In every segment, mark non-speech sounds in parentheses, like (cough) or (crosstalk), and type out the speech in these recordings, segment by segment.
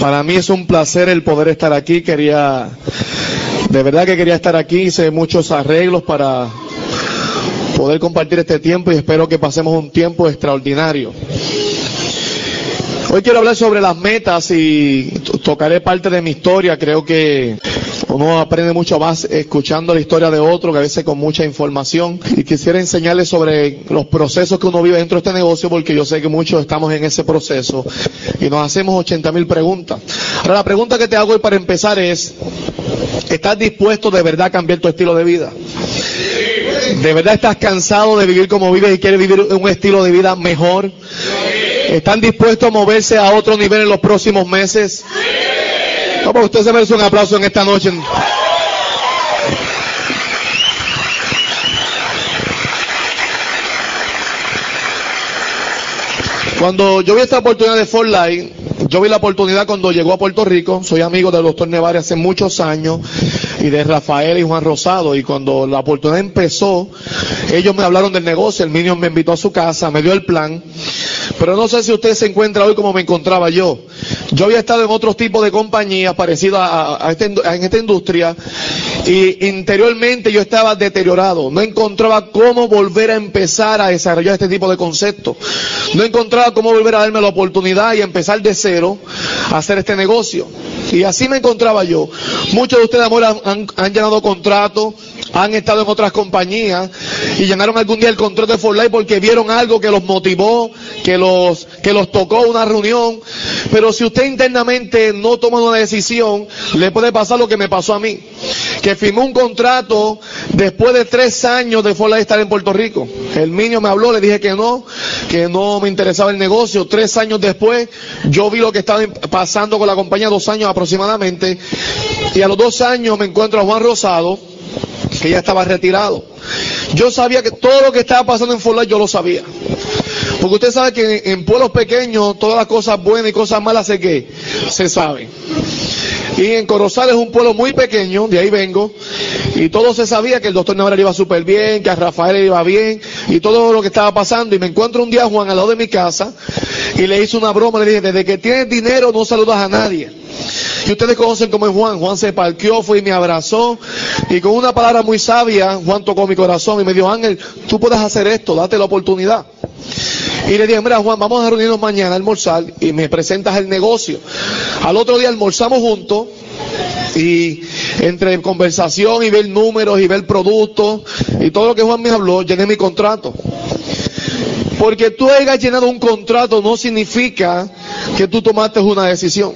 Para mí es un placer el poder estar aquí. Quería, de verdad que quería estar aquí. Hice muchos arreglos para poder compartir este tiempo y espero que pasemos un tiempo extraordinario. Hoy quiero hablar sobre las metas y tocaré parte de mi historia. Creo que uno aprende mucho más escuchando la historia de otro, que a veces con mucha información. Y quisiera enseñarles sobre los procesos que uno vive dentro de este negocio, porque yo sé que muchos estamos en ese proceso y nos hacemos 80 mil preguntas. Ahora, la pregunta que te hago hoy para empezar es, ¿estás dispuesto de verdad a cambiar tu estilo de vida? ¿De verdad estás cansado de vivir como vives y quieres vivir un estilo de vida mejor? ¿Están dispuestos a moverse a otro nivel en los próximos meses? Usted se merece un aplauso en esta noche. Cuando yo vi esta oportunidad de Fort Light, yo vi la oportunidad cuando llegó a Puerto Rico, soy amigo del doctor Nevares hace muchos años y de Rafael y Juan Rosado. Y cuando la oportunidad empezó, ellos me hablaron del negocio, el Minion me invitó a su casa, me dio el plan, pero no sé si usted se encuentra hoy como me encontraba yo. Yo había estado en otros tipos de compañías parecidas a, este, esta industria y interiormente yo estaba deteriorado. No encontraba cómo volver a empezar a desarrollar este tipo de conceptos. No encontraba cómo volver a darme la oportunidad y empezar de cero a hacer este negocio. Y así me encontraba yo. Muchos de ustedes, amor, han, han llenado contratos, han estado en otras compañías y llenaron algún día el contrato de For Life porque vieron algo que los motivó, que los, que los tocó una reunión. Pero si usted internamente no toma una decisión, le puede pasar lo que me pasó a mí. Que firmó un contrato después de tres años de For Life estar en Puerto Rico. El niño me habló, le dije que no, que no me interesaba el negocio. Tres años después, yo vi lo que estaba pasando con la compañía, dos años aproximadamente. Y a los dos años me encuentro a Juan Rosado, que ya estaba retirado. Yo sabía que todo lo que estaba pasando en Fort yo lo sabía. Porque usted sabe que en, pueblos pequeños todas las cosas buenas y cosas malas se que se saben. Y en Corozal es un pueblo muy pequeño, de ahí vengo, y todo se sabía que el doctor Navarra iba súper bien, que a Rafael iba bien, y todo lo que estaba pasando. Y me encuentro un día Juan al lado de mi casa, y le hice una broma, le dije, desde que tienes dinero no saludas a nadie. Y ustedes conocen cómo es Juan. Juan se parqueó, fue y me abrazó. Y con una palabra muy sabia, Juan tocó mi corazón y me dijo, Ángel, tú puedes hacer esto, date la oportunidad. Y le dije, mira Juan, vamos a reunirnos mañana a almorzar y me presentas el negocio. Al otro día almorzamos juntos y entre conversación y ver números y ver productos y todo lo que Juan me habló, llené mi contrato. Porque tú hayas llenado un contrato no significa que tú tomaste una decisión.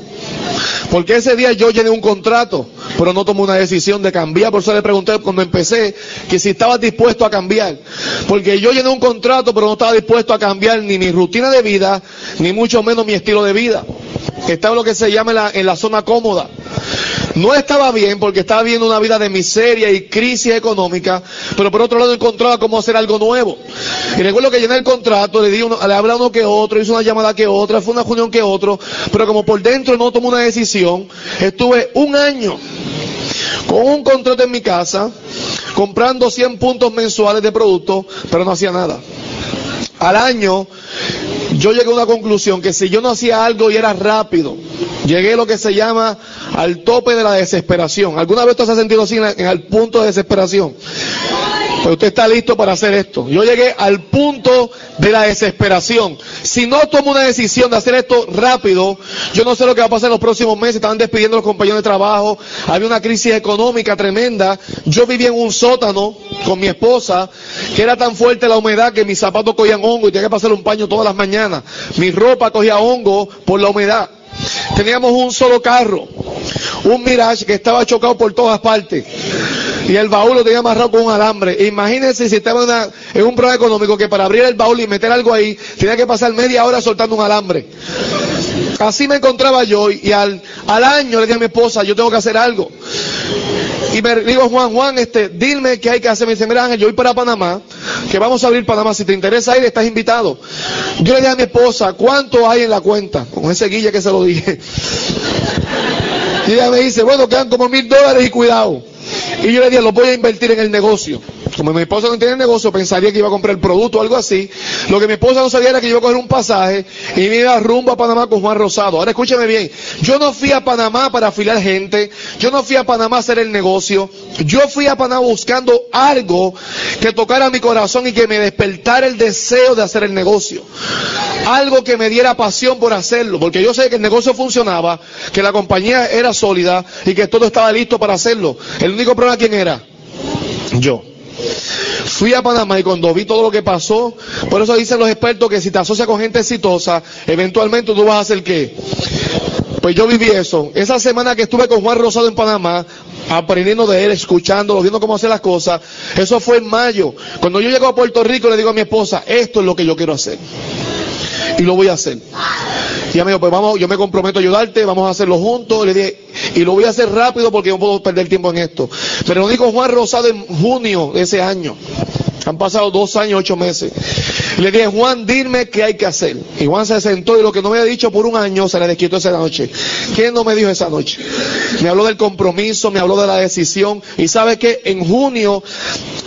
Porque ese día yo llené un contrato, pero no tomé una decisión de cambiar. Por eso le pregunté cuando empecé que si estaba dispuesto a cambiar. Porque yo llené un contrato, pero no estaba dispuesto a cambiar ni mi rutina de vida, ni mucho menos mi estilo de vida. Estaba lo que se llama en la, en la zona cómoda. No estaba bien porque estaba viviendo una vida de miseria y crisis económica, pero por otro lado encontraba cómo hacer algo nuevo. Y recuerdo que llené el contrato, le di uno, le hablé a uno que otro, hice una llamada que otra, fue una reunión que otro, pero como por dentro no tomé una decisión, estuve un año con un contrato en mi casa, comprando 100 puntos mensuales de productos, pero no hacía nada. Al año, yo llegué a una conclusión que si yo no hacía algo y era rápido, llegué lo que se llama al tope de la desesperación. ¿Alguna vez usted se ha sentido así en el punto de desesperación? Pues usted está listo para hacer esto. Yo llegué al punto de la desesperación. Si no tomo una decisión de hacer esto rápido, yo no sé lo que va a pasar en los próximos meses. Estaban despidiendo a los compañeros de trabajo. Había una crisis económica tremenda. Yo vivía en un sótano con mi esposa, que era tan fuerte la humedad que mis zapatos cogían hongo y tenía que pasar un paño todas las mañanas. Mi ropa cogía hongo por la humedad. Teníamos un solo carro, un Mirage que estaba chocado por todas partes. Y el baúl lo tenía amarrado con un alambre. Imagínense si estaba en, un problema económico que para abrir el baúl y meter algo ahí, tenía que pasar media hora soltando un alambre. así me encontraba yo y al, al año le dije a mi esposa, yo tengo que hacer algo. Y me digo, Juan, Juan, este, dime qué hay que hacer. Me dice, mira Ángel, yo voy para Panamá, que vamos a abrir Panamá. Si te interesa ir, estás invitado. Yo le dije a mi esposa, ¿cuánto hay en la cuenta? Con ese guille que se lo dije. (laughs) Y ella me dice, bueno, quedan como mil dólares y cuidado. Y yo le dije, lo voy a invertir en el negocio. Como mi esposa no tiene negocio, pensaría que iba a comprar el producto o algo así. Lo que mi esposa no sabía era que yo iba a coger un pasaje y me iba rumbo a Panamá con Juan Rosado. Ahora escúchame bien, yo no fui a Panamá para afiliar gente, yo no fui a Panamá a hacer el negocio, yo fui a Panamá buscando algo que tocara mi corazón y que me despertara el deseo de hacer el negocio. Algo que me diera pasión por hacerlo, porque yo sé que el negocio funcionaba, que la compañía era sólida y que todo estaba listo para hacerlo. El único problema, ¿quién era? Yo. Fui a Panamá y cuando vi todo lo que pasó, por eso dicen los expertos que si te asocias con gente exitosa, eventualmente tú vas a hacer qué. Pues yo viví eso. Esa semana que estuve con Juan Rosado en Panamá, aprendiendo de él, escuchándolo, viendo cómo hacer las cosas, eso fue en mayo. Cuando yo llego a Puerto Rico le digo a mi esposa, esto es lo que yo quiero hacer. Y lo voy a hacer. Me dijo, pues vamos, yo me comprometo a ayudarte, vamos a hacerlo juntos. Le dije, y lo voy a hacer rápido porque no puedo perder tiempo en esto. Pero lo dijo Juan Rosado en junio de ese año. Han pasado dos años, ocho meses. Le dije, Juan, dime qué hay que hacer. Y Juan se sentó y lo que no me había dicho por un año se le desquitó esa noche. ¿Quién no me dijo esa noche? Me habló del compromiso, me habló de la decisión. Y sabe que en junio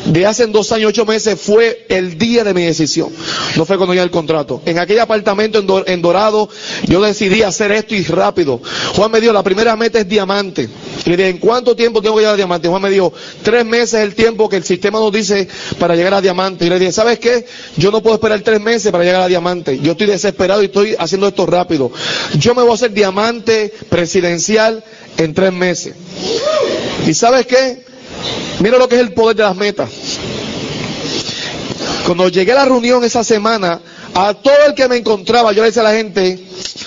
de hace dos años, ocho meses, fue el día de mi decisión. No fue cuando ya el contrato. En aquel apartamento en, Dorado, yo decidí hacer esto y rápido. Juan me dijo, la primera meta es diamante. Y le dije, ¿en cuánto tiempo tengo que llegar a diamante? Juan me dijo, tres meses es el tiempo que el sistema nos dice para llegar a diamante. Y le dije, ¿sabes qué? Yo no puedo esperar tres meses para llegar a diamante. Yo estoy desesperado y estoy haciendo esto rápido. Yo me voy a hacer diamante presidencial en tres meses. ¿Y sabes qué? Mira lo que es el poder de las metas. Cuando llegué a la reunión esa semana, a todo el que me encontraba, yo le decía a la gente,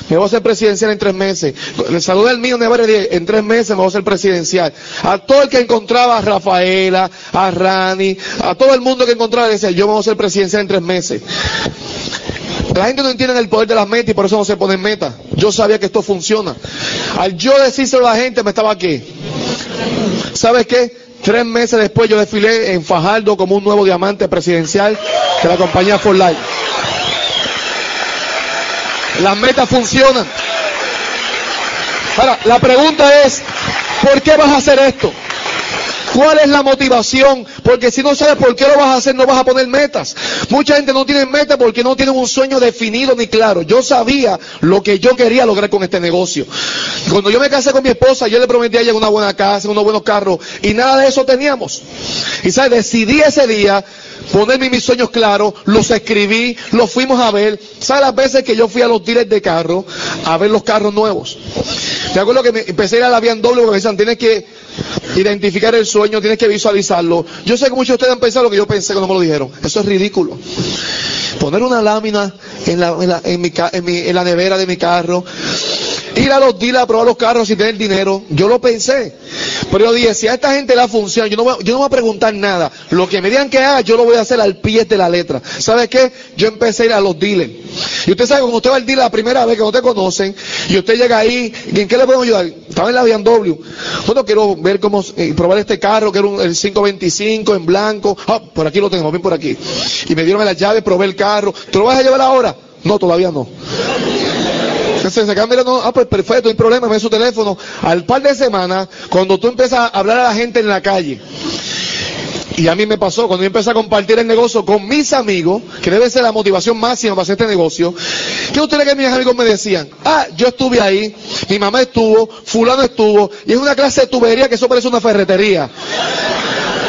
me voy a hacer presidencial en tres meses. Le saludé al mío en tres meses me voy a hacer presidencial. A todo el que encontraba, a Rafaela, a Rani, a todo el mundo que encontraba, le decía, yo me voy a ser presidencial en tres meses. La gente no entiende el poder de las metas y por eso no se ponen metas. Yo sabía que esto funciona. Al yo decírselo a la gente, me estaba aquí. ¿Sabes qué? Tres meses después yo desfilé en Fajardo como un nuevo diamante presidencial de la compañía For Life. Las metas funcionan. Ahora, la pregunta es, ¿por qué vas a hacer esto? ¿Cuál es la motivación? Porque si no sabes por qué lo vas a hacer, no vas a poner metas. Mucha gente no tiene metas porque no tiene un sueño definido ni claro. Yo sabía lo que yo quería lograr con este negocio. Cuando yo me casé con mi esposa, yo le prometí a ella una buena casa, unos buenos carros, y nada de eso teníamos. Y sabes, decidí ese día ponerme mis sueños claros, los escribí, los fuimos a ver. ¿Sabes las veces que yo fui a los dealers de carro a ver los carros nuevos? Me acuerdo que empecé a ir a la doble porque me decían, tienes que identificar el sueño, tienes que visualizarlo. Yo sé que muchos de ustedes han pensado lo que yo pensé cuando me lo dijeron. Eso es ridículo. Poner una lámina en la, en la, en mi, en la nevera de mi carro, ir a los dealers a probar los carros y tener dinero. Yo lo pensé. Pero yo dije, si a esta gente la funciona, yo no, voy, yo no voy a preguntar nada. Lo que me digan que haga, yo lo voy a hacer al pie de la letra. ¿Sabe qué? Yo empecé a ir a los dealers. Y usted sabe, cuando usted va al dealer la primera vez que no te conocen, y usted llega ahí, ¿y en qué le podemos ayudar? Estaba en la BMW. Bueno, quiero ver cómo, eh, probar este carro, que era un, el 525 en blanco. Ah, por aquí lo tengo, ven por aquí. Y me dieron las llaves, probé el carro. ¿Te lo vas a llevar ahora? No, todavía no. Entonces se mirando, ah, pues perfecto, no hay problema, ven su teléfono. Al par de semanas, cuando tú empiezas a hablar a la gente en la calle, y a mí me pasó, cuando yo empecé a compartir el negocio con mis amigos, que debe ser la motivación máxima para hacer este negocio, ¿qué ustedes que mis amigos me decían? Ah, yo estuve ahí, mi mamá estuvo, fulano estuvo, y es una clase de tubería que eso parece una ferretería.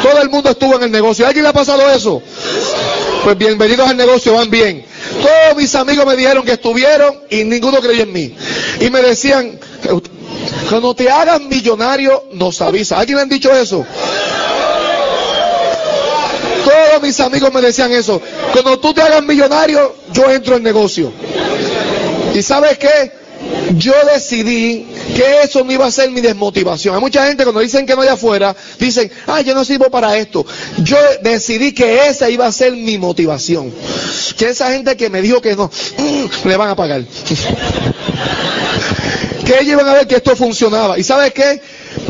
Todo el mundo estuvo en el negocio. ¿A alguien le ha pasado eso? Pues bienvenidos al negocio, van bien. Todos mis amigos me dijeron que estuvieron y ninguno creyó en mí. Y me decían, cuando te hagas millonario, nos avisa. ¿Alguien le han dicho eso? Todos mis amigos me decían eso. Cuando tú te hagas millonario, yo entro en negocio. ¿Y sabes qué? Yo decidí que eso no iba a ser mi desmotivación. Hay mucha gente cuando dicen que no hay afuera, dicen, ah, yo no sirvo para esto. Yo decidí que esa iba a ser mi motivación. Que esa gente que me dijo que no, mm, le van a pagar. (laughs) que ellos iban a ver que esto funcionaba. ¿Y sabes qué?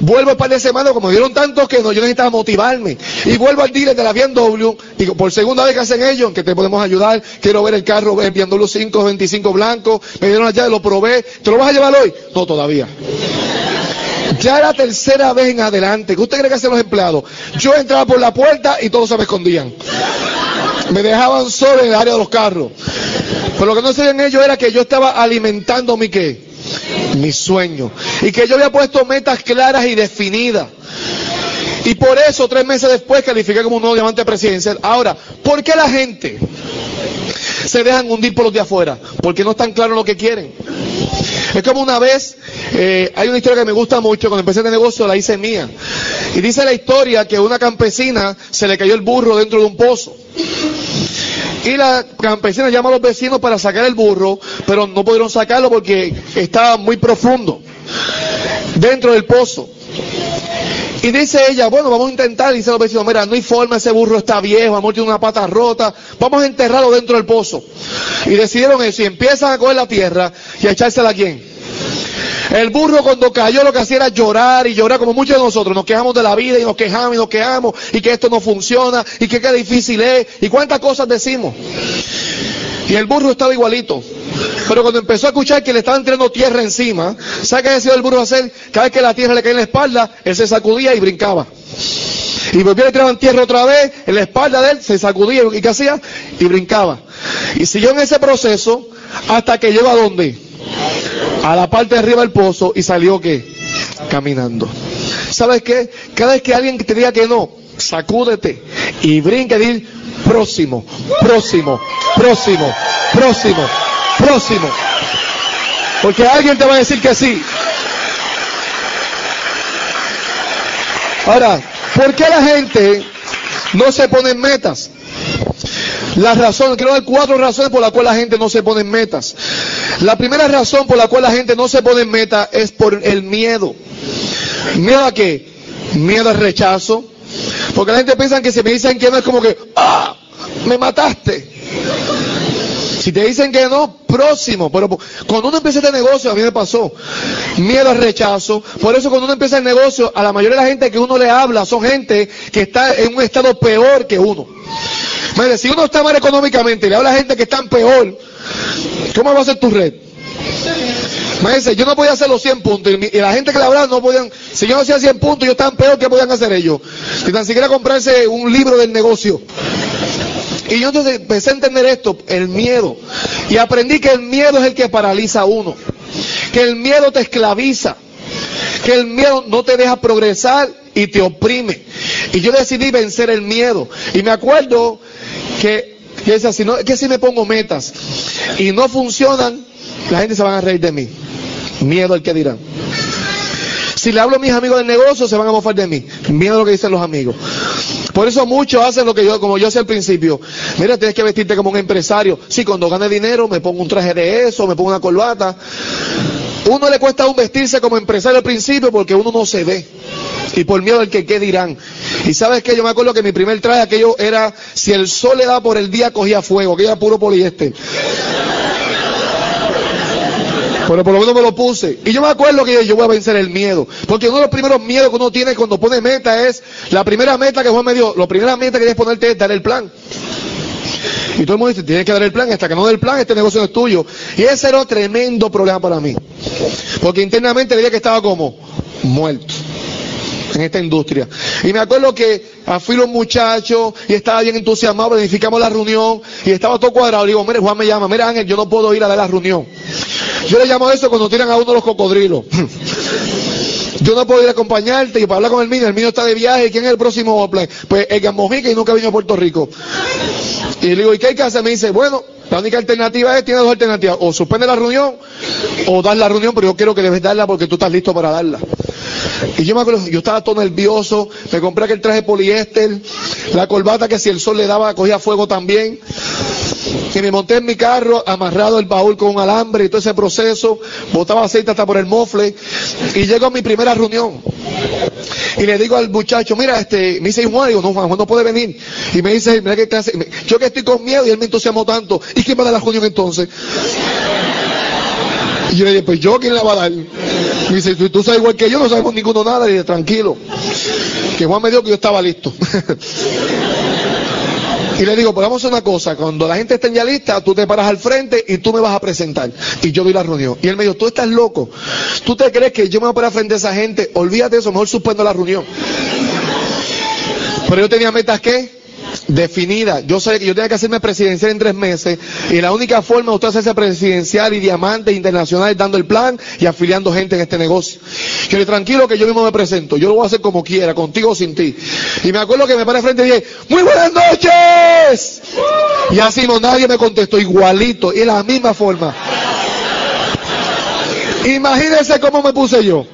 Vuelvo el par de semanas, como dieron tanto que no, yo necesitaba motivarme. Y vuelvo al dealer de la BMW, y por segunda vez que hacen ellos, que te podemos ayudar, quiero ver el carro, el BMW 525 blanco, me dieron allá, lo probé, ¿te lo vas a llevar hoy? No, todavía. Ya la tercera vez en adelante, ¿qué usted cree que hacen los empleados? Yo entraba por la puerta y todos se me escondían. Me dejaban solo en el área de los carros. Pero lo que no sabían ellos era que yo estaba alimentando mi qué? Mi sueño. Y que yo había puesto metas claras y definidas. Y por eso, tres meses después, califiqué como un nuevo diamante presidencial. Ahora, ¿por qué la gente se dejan hundir por los de afuera? Porque no están claros lo que quieren. Es como una vez, eh, hay una historia que me gusta mucho, cuando empecé este negocio la hice mía. Y dice la historia que una campesina se le cayó el burro dentro de un pozo. Y la campesina llama a los vecinos para sacar el burro, pero no pudieron sacarlo porque estaba muy profundo dentro del pozo. Y dice ella, bueno, vamos a intentar, dice los vecinos, mira, no hay forma, ese burro está viejo, amor tiene una pata rota, vamos a enterrarlo dentro del pozo. Y decidieron eso y empiezan a coger la tierra y a echársela a quién. El burro cuando cayó lo que hacía era llorar y llorar como muchos de nosotros. Nos quejamos de la vida y nos quejamos y nos quejamos y que esto no funciona y que qué difícil es y cuántas cosas decimos. Y el burro estaba igualito. Pero cuando empezó a escuchar que le estaban tirando tierra encima, ¿sabe qué decía el burro hacer? Cada vez que la tierra le caía en la espalda, él se sacudía y brincaba. Y volvía le tiraban tierra otra vez, en la espalda de él se sacudía y ¿qué hacía? Y brincaba. Y siguió en ese proceso hasta que llegó a dónde? A la parte de arriba del pozo y salió qué? Caminando. ¿Sabes qué? Cada vez que alguien te diga que no, sacúdete y brinca y próximo, próximo, próximo, próximo, próximo. Porque alguien te va a decir que sí. Ahora, ¿por qué la gente no se pone metas? Las razones, quiero dar cuatro razones por las cuales la gente no se pone en metas. La primera razón por la cual la gente no se pone en meta es por el miedo. ¿Miedo a qué? Miedo al rechazo. Porque la gente piensa que si me dicen que no es como que, ¡ah! Me mataste. Si te dicen que no, próximo. Pero cuando uno empieza este negocio, a mí me pasó. Miedo al rechazo. Por eso cuando uno empieza el negocio, a la mayoría de la gente que uno le habla son gente que está en un estado peor que uno. Mire, si uno está mal económicamente y le habla a gente que está peor, ¿cómo va a ser tu red? Yo no podía hacer los 100 puntos y, la gente que le hablaba no podían, si yo no hacía 100 puntos, yo estaba peor, ¿qué podían hacer ellos? Si tan siquiera comprarse un libro del negocio. Y yo entonces empecé a entender esto, el miedo. Y aprendí que el miedo es el que paraliza a uno. Que el miedo te esclaviza. Que el miedo no te deja progresar y te oprime. Y yo decidí vencer el miedo. Y me acuerdo que, que, si no, que si me pongo metas y no funcionan, la gente se van a reír de mí. Miedo al que dirán. Si le hablo a mis amigos del negocio, se van a mofar de mí. Miedo a lo que dicen los amigos. Por eso muchos hacen lo que yo, como yo hacía al principio. Mira, tienes que vestirte como un empresario. Sí, cuando gane dinero me pongo un traje de eso, me pongo una corbata. Uno le cuesta un vestirse como empresario al principio porque uno no se ve. Y por miedo al que qué dirán. Y sabes que yo me acuerdo que mi primer traje aquello era, si el sol le da por el día cogía fuego, que era puro poliéster. Pero por lo menos me lo puse. Y yo me acuerdo que yo voy a vencer el miedo. Porque uno de los primeros miedos que uno tiene cuando pone meta es, la primera meta que Juan me dio, la primera meta que tienes ponerte es dar el plan. Y todo el mundo dice, tienes que dar el plan, hasta que no dé el plan, este negocio no es tuyo. Y ese era un tremendo problema para mí. Porque internamente veía que estaba como muerto en esta industria. Y me acuerdo que fui los muchachos y estaba bien entusiasmado, planificamos la reunión y estaba todo cuadrado. Le digo, mire, Juan me llama, mira Ángel, yo no puedo ir a dar la reunión. Yo le llamo a eso cuando tiran a uno los cocodrilos. (laughs) Yo no puedo ir a acompañarte y para hablar con el mío, el mío está de viaje, ¿quién es el próximo plan? Pues el Gamojica y nunca vino a Puerto Rico. Y le digo, ¿y qué hay que hacer? Me dice, bueno, la única alternativa es, tiene dos alternativas, o suspende la reunión o dar la reunión, pero yo quiero que debes darla porque tú estás listo para darla. Y yo me acuerdo, yo estaba todo nervioso, me compré aquel traje poliéster, la corbata que si el sol le daba cogía fuego también. Y me monté en mi carro, amarrado el baúl con un alambre y todo ese proceso, botaba aceite hasta por el mofle, y llego a mi primera reunión. Y le digo al muchacho, mira, este, me dice Juan, digo, no, Juan, Juan no puede venir. Y me dice, mira qué clase, yo que estoy con miedo y él me entusiasmó tanto, ¿y quién va a dar la reunión entonces? Y yo le dije, pues yo, ¿quién la va a dar? Dice, tú, tú sabes igual que yo, no sabemos ninguno nada. Y dije, tranquilo. Que Juan me dijo que yo estaba listo. (laughs) Y le digo, pues vamos a hacer una cosa, cuando la gente esté ya lista, tú te paras al frente y tú me vas a presentar. Y yo doy la reunión. Y él me dijo, tú estás loco. ¿Tú te crees que yo me voy a parar frente a esa gente? Olvídate de eso, mejor suspendo la reunión. Pero yo tenía metas que definida. Yo sé que yo tenía que hacerme presidencial en tres meses y la única forma de usted hacerse presidencial y diamante internacional es dando el plan y afiliando gente en este negocio. Yo le tranquilo que yo mismo me presento, yo lo voy a hacer como quiera, contigo o sin ti. Y me acuerdo que me paré frente y dije, muy buenas noches. Y así no, nadie me contestó igualito y de la misma forma. Imagínense cómo me puse yo.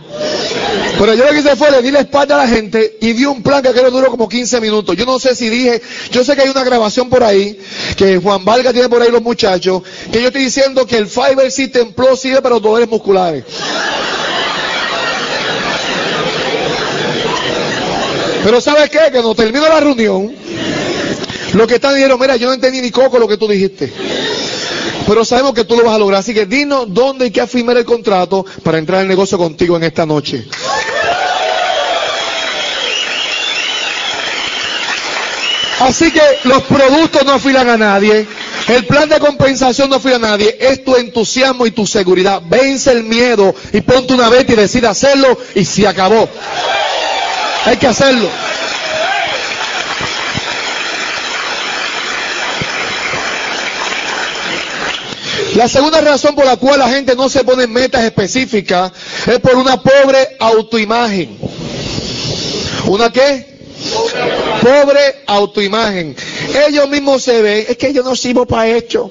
Pero yo lo que hice fue le di la espalda a la gente y di un plan que aquello duró como 15 minutos. Yo no sé si dije, yo sé que hay una grabación por ahí, que Juan Valga tiene por ahí los muchachos, que yo estoy diciendo que el Fiber System Plus sirve para los dolores musculares. Pero ¿sabes qué? Que cuando terminó la reunión, lo que están dijeron, mira, yo no entendí ni coco lo que tú dijiste. Pero sabemos que tú lo vas a lograr. Así que dinos dónde hay que firmar el contrato para entrar en negocio contigo en esta noche. Así que los productos no afilan a nadie. El plan de compensación no afila a nadie. Es tu entusiasmo y tu seguridad. Vence el miedo y ponte una vez y decide hacerlo y se acabó. Hay que hacerlo. La segunda razón por la cual la gente no se pone metas específicas es por una pobre autoimagen. ¿Una qué? Pobre autoimagen. Ellos mismos se ven, es que yo no sirvo para esto.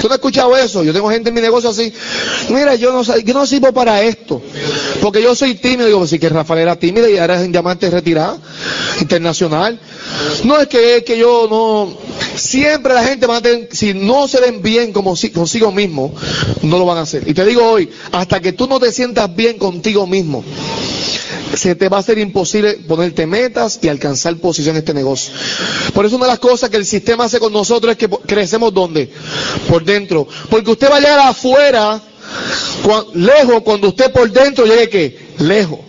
¿Tú no has escuchado eso? Yo tengo gente en mi negocio así. Mira, yo no, yo no sirvo para esto. Porque yo soy tímido. Digo, sí que Rafael era tímido y ahora es un diamante retirado, internacional. No es que, es que yo no. Siempre la gente va a tener, si no se ven bien como si, consigo mismo, no lo van a hacer. Y te digo hoy, hasta que tú no te sientas bien contigo mismo, se te va a hacer imposible ponerte metas y alcanzar posición en este negocio. Por eso una de las cosas que el sistema hace con nosotros es que crecemos donde? Por dentro. Porque usted va a llegar afuera, lejos, cuando usted por dentro llegue qué? Lejos.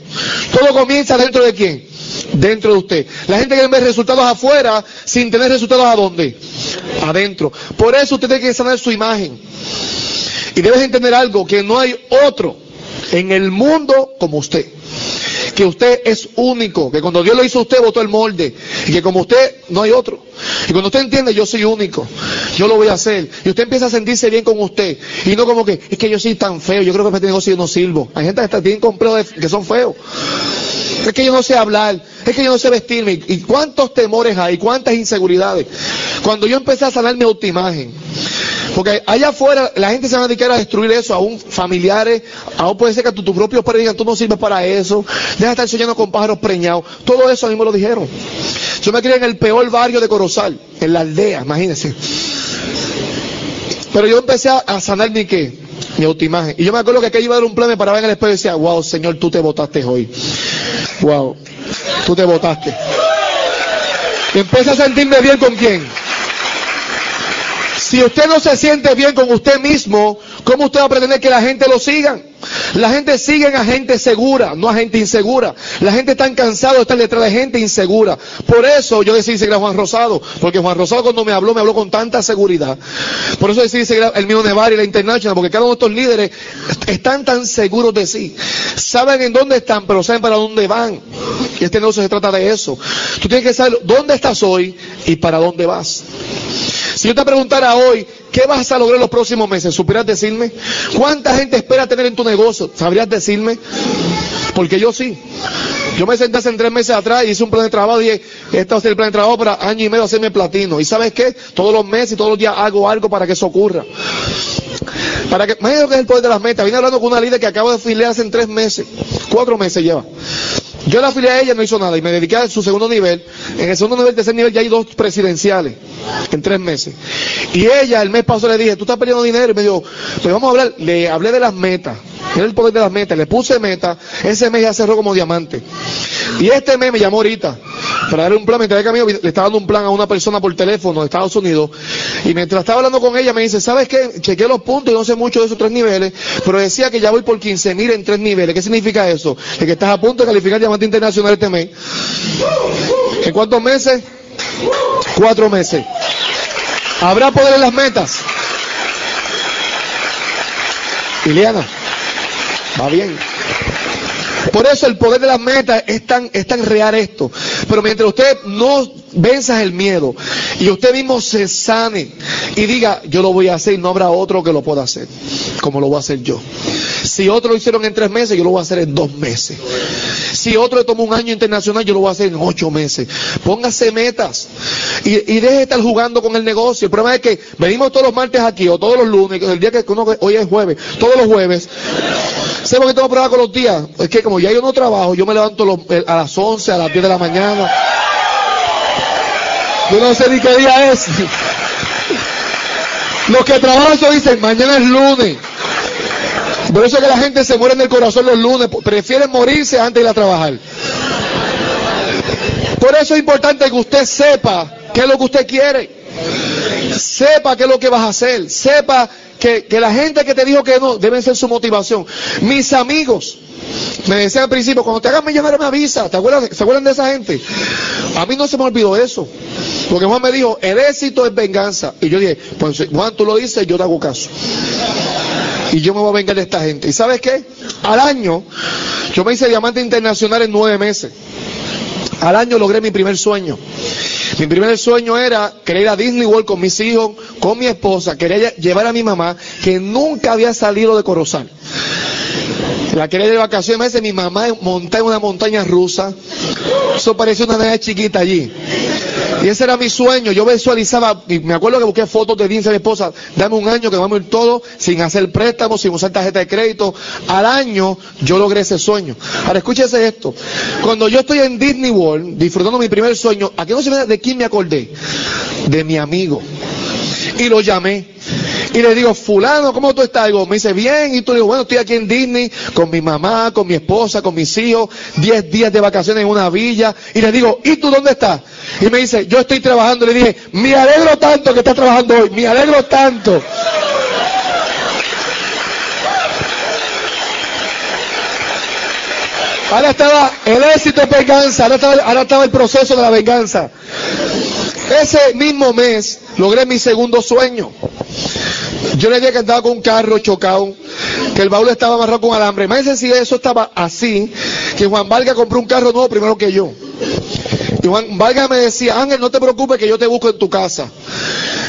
Todo comienza dentro de quién? Dentro de usted. La gente quiere ver resultados afuera sin tener resultados a dónde? Adentro. Por eso usted tiene que sanar su imagen. Y debes entender algo, que no hay otro en el mundo como usted que usted es único, que cuando Dios lo hizo usted botó el molde y que como usted no hay otro. Y cuando usted entiende yo soy único, yo lo voy a hacer y usted empieza a sentirse bien con usted y no como que es que yo soy tan feo, yo creo que este negocio yo no sirvo. Hay gente que está bien comprado que son feos. Es que yo no sé hablar, es que yo no sé vestirme. ¿Y cuántos temores hay? ¿Cuántas inseguridades? Cuando yo empecé a sanar mi autoimagen, porque allá afuera la gente se va a dedicar a destruir eso, aún familiares, aún puede ser que tus tu propios padres digan, tú no sirves para eso, deja de estar soñando con pájaros preñados. Todo eso a mí me lo dijeron. Yo me crié en el peor barrio de Corozal, en la aldea, imagínense. Pero yo empecé a sanar mi qué, mi autoimagen. Y yo me acuerdo que aquello iba a dar un plan, me paraba en el espejo y decía, wow, Señor, tú te votaste hoy. Wow, tú te votaste. Y empecé a sentirme bien con quién si usted no se siente bien con usted mismo, ¿cómo usted va a pretender que la gente lo siga? La gente sigue a gente segura, no a gente insegura. La gente está cansada de estar detrás de gente insegura. Por eso yo decidí seguir a Juan Rosado, porque Juan Rosado cuando me habló, me habló con tanta seguridad. Por eso decidí seguir el mío Nevar y la International, porque cada uno de estos líderes están tan seguros de sí. Saben en dónde están, pero saben para dónde van. Y este negocio se trata de eso. Tú tienes que saber dónde estás hoy y para dónde vas. Si yo te preguntara hoy, ¿qué vas a lograr los próximos meses? ¿Supieras decirme? ¿Cuánta gente espera tener en tu negocio? ¿Sabrías decirme? Porque yo sí. Yo me senté hace tres meses atrás y hice un plan de trabajo y dije, este va a ser el plan de trabajo para año y medio hacerme platino. ¿Y sabes qué? Todos los meses y todos los días hago algo para que eso ocurra. Para que, imagínate que es el poder de las metas. Vine hablando con una líder que acabo de afiliar hace tres meses. Cuatro meses lleva. Yo la afilié a ella, no hizo nada y me dediqué a su segundo nivel. En el segundo nivel, tercer nivel, ya hay dos presidenciales en tres meses. Y ella, el mes pasado, le dije, tú estás perdiendo dinero. Y me dijo, pues vamos a hablar. Le hablé de las metas. Era el poder de las metas. Le puse meta, ese mes ya cerró como diamante. Y este mes me llamó ahorita para darle un plan. Mientras camino, le estaba dando un plan a una persona por teléfono de Estados Unidos. Y mientras estaba hablando con ella, me dice, ¿sabes qué? Chequé los puntos y no sé mucho de esos tres niveles, pero decía que ya voy por 15 mil en tres niveles. ¿Qué significa eso? que estás a punto de calificar diamante internacional este mes. ¿En cuántos meses? Cuatro meses. ¿Habrá poder en las metas? Iliana, va bien. Por eso el poder de las metas es tan, es tan real esto. Pero mientras usted no venza el miedo y usted mismo se sane y diga, yo lo voy a hacer y no habrá otro que lo pueda hacer, como lo voy a hacer yo. Si otro lo hicieron en tres meses, yo lo voy a hacer en dos meses. Si otro le tomó un año internacional, yo lo voy a hacer en ocho meses. Póngase metas y, deje de estar jugando con el negocio. El problema es que venimos todos los martes aquí o todos los lunes, el día que uno, hoy es jueves, todos los jueves. ¿Sé por qué tengo problemas con los días? Es que como ya yo no trabajo, yo me levanto a las 11, a las 10 de la mañana. Yo no sé ni qué día es. Los que trabajan eso dicen, mañana es lunes. Por eso es que la gente se muere en el corazón los lunes, prefieren morirse antes de ir a trabajar. Por eso es importante que usted sepa qué es lo que usted quiere. Sepa qué es lo que vas a hacer. Sepa que, la gente que te dijo que no debe ser su motivación. Mis amigos, me decían al principio, cuando te hagas millonario me avisa. ¿Te acuerdas, ¿Se acuerdan de esa gente? A mí no se me olvidó eso. Porque Juan me dijo, el éxito es venganza. Y yo dije, pues Juan, tú lo dices, yo te hago caso. Y yo me voy a vengar de esta gente. ¿Y sabes qué? Al año, yo me hice diamante internacional en nueve meses. Al año logré mi primer sueño. Mi primer sueño era querer ir a Disney World con mis hijos, con mi esposa. Quería llevar a mi mamá, que nunca había salido de Corozal. La quería de vacaciones, me dice mi mamá monta en una montaña rusa. Eso parecía una nena chiquita allí. Y ese era mi sueño. Yo visualizaba, y me acuerdo que busqué fotos de Vince, mi esposa, dame un año que vamos a ir todo sin hacer préstamos, sin usar tarjeta de crédito. Al año yo logré ese sueño. Ahora escúchese esto. Cuando yo estoy en Disney World, disfrutando mi primer sueño, aquí no se me de quién me acordé. De mi amigo. Y lo llamé. Y le digo, fulano, ¿cómo tú estás? Y me dice, bien. Y tú le digo, bueno, estoy aquí en Disney con mi mamá, con mi esposa, con mis hijos, 10 días de vacaciones en una villa. Y le digo, ¿y tú dónde estás? Y me dice, yo estoy trabajando. Le dije, me alegro tanto que estás trabajando hoy, me alegro tanto. Ahora estaba el éxito de venganza, ahora estaba el proceso de la venganza. Ese mismo mes logré mi segundo sueño. Yo le dije que andaba con un carro chocado, que el baúl estaba amarrado con alambre. Más si eso estaba así, que Juan Valga compró un carro nuevo primero que yo. Y Juan Valga me decía, Ángel, no te preocupes que yo te busco en tu casa.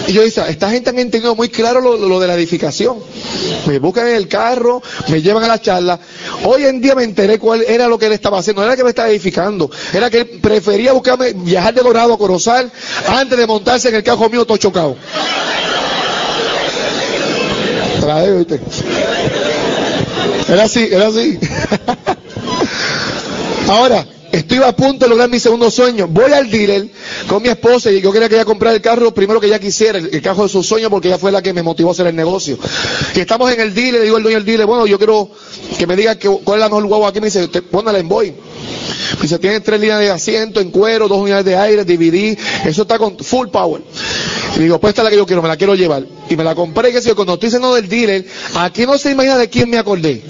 Y yo decía, esta gente han entendido muy claro lo, de la edificación. Me buscan en el carro, me llevan a la charla. Hoy en día me enteré cuál era lo que él estaba haciendo. No era que me estaba edificando, era que él prefería buscarme, viajar de Dorado a Corozal antes de montarse en el carro mío todo chocado. Era así, era así. Ahora, estoy a punto de lograr mi segundo sueño. Voy al dealer con mi esposa y yo quería que ella comprara el carro primero que ella quisiera, el, carro de su sueño, porque ella fue la que me motivó a hacer el negocio. Y estamos en el dealer, digo el dueño del dealer, bueno, yo quiero que me diga que, cuál es la mejor guagua aquí. Me dice, póngala en Boy. Dice, tiene tres líneas de asiento en cuero, dos unidades de aire, DVD, eso está con full power. Y digo, pues esta es la que yo quiero, me la quiero llevar. Y me la compré, que si yo, cuando estoy diciendo del dealer, aquí no se imagina de quién me acordé.